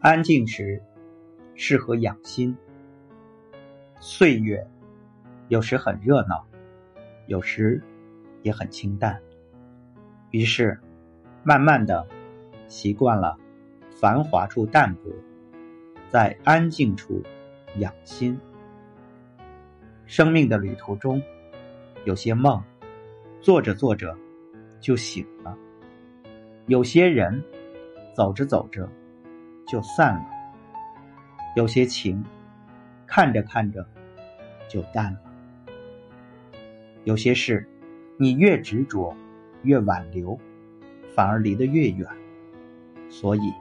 安静时适合养心。岁月有时很热闹，有时也很清淡。于是，慢慢的习惯了繁华处淡泊，在安静处养心。生命的旅途中，有些梦做着做着就醒了；有些人走着走着就散了；有些情看着看着就淡了；有些事你越执着。越挽留，反而离得越远。所以，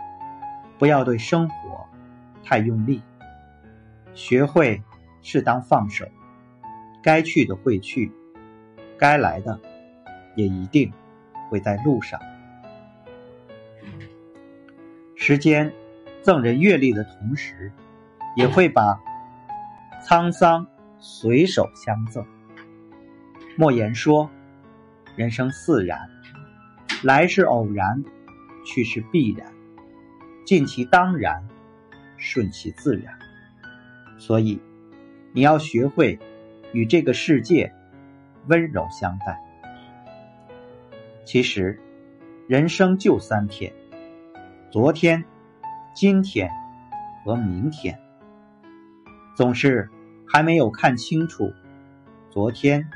不要对生活太用力，学会适当放手。该去的会去，该来的也一定会在路上。时间赠人阅历的同时，也会把沧桑随手相赠。莫言说。人生自然，来是偶然，去是必然，尽其当然，顺其自然。所以，你要学会与这个世界温柔相待。其实，人生就三天：昨天、今天和明天。总是还没有看清楚，昨天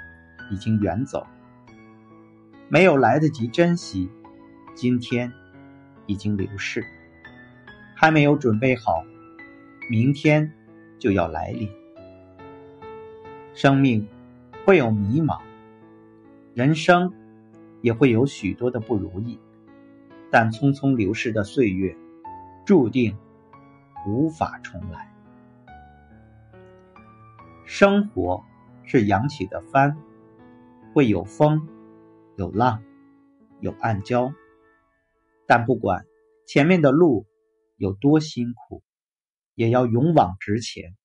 已经远走。没有来得及珍惜，今天已经流逝；还没有准备好，明天就要来临。生命会有迷茫，人生也会有许多的不如意，但匆匆流逝的岁月，注定无法重来。生活是扬起的帆，会有风。有浪，有暗礁，但不管前面的路有多辛苦，也要勇往直前。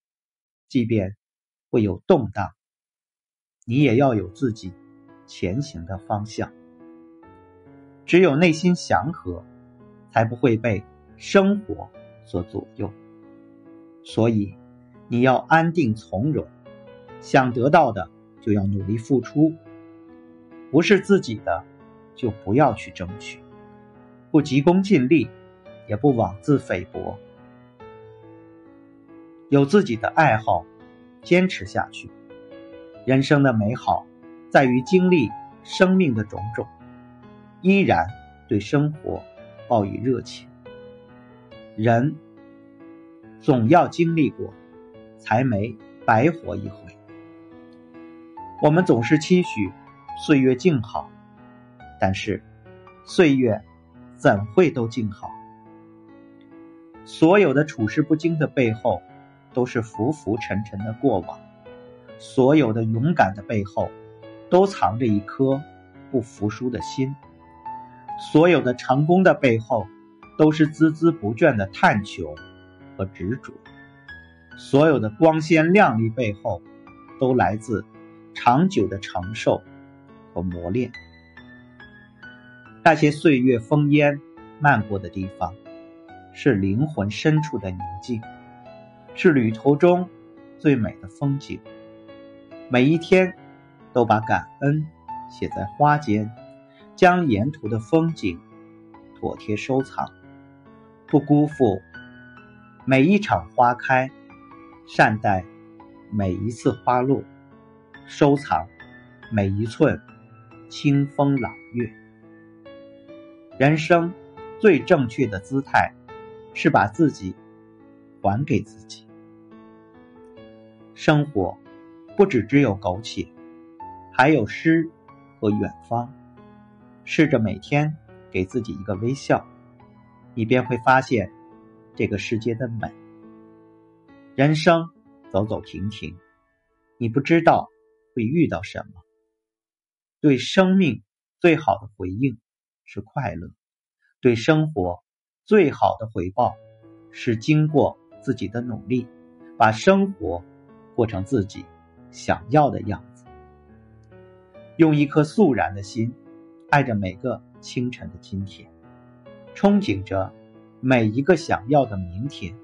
即便会有动荡，你也要有自己前行的方向。只有内心祥和，才不会被生活所左右。所以，你要安定从容，想得到的就要努力付出。不是自己的，就不要去争取；不急功近利，也不妄自菲薄。有自己的爱好，坚持下去。人生的美好，在于经历生命的种种，依然对生活抱以热情。人总要经历过，才没白活一回。我们总是期许。岁月静好，但是岁月怎会都静好？所有的处事不惊的背后，都是浮浮沉沉的过往；所有的勇敢的背后，都藏着一颗不服输的心；所有的成功的背后，都是孜孜不倦的探求和执着；所有的光鲜亮丽背后，都来自长久的承受。和磨练，那些岁月风烟漫过的地方，是灵魂深处的宁静，是旅途中最美的风景。每一天，都把感恩写在花间，将沿途的风景妥帖收藏，不辜负每一场花开，善待每一次花落，收藏每一寸。清风朗月，人生最正确的姿态是把自己还给自己。生活不只只有苟且，还有诗和远方。试着每天给自己一个微笑，你便会发现这个世界的美。人生走走停停，你不知道会遇到什么。对生命最好的回应是快乐，对生活最好的回报是经过自己的努力，把生活过成自己想要的样子。用一颗肃然的心，爱着每个清晨的今天，憧憬着每一个想要的明天，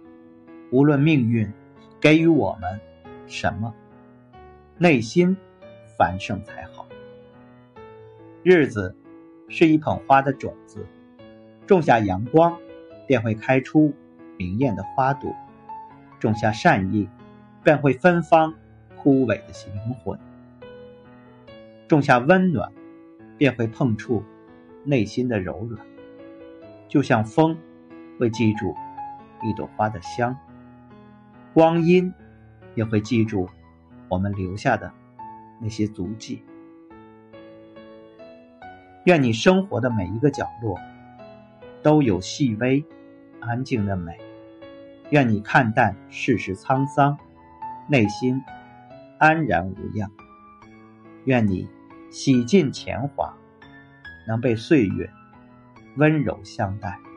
无论命运给予我们什么，内心繁盛才好。日子是一捧花的种子，种下阳光，便会开出明艳的花朵；种下善意，便会芬芳枯萎的灵魂；种下温暖，便会碰触内心的柔软。就像风。会记住一朵花的香，光阴也会记住我们留下的那些足迹。愿你生活的每一个角落都有细微、安静的美。愿你看淡世事沧桑，内心安然无恙。愿你洗尽铅华，能被岁月温柔相待。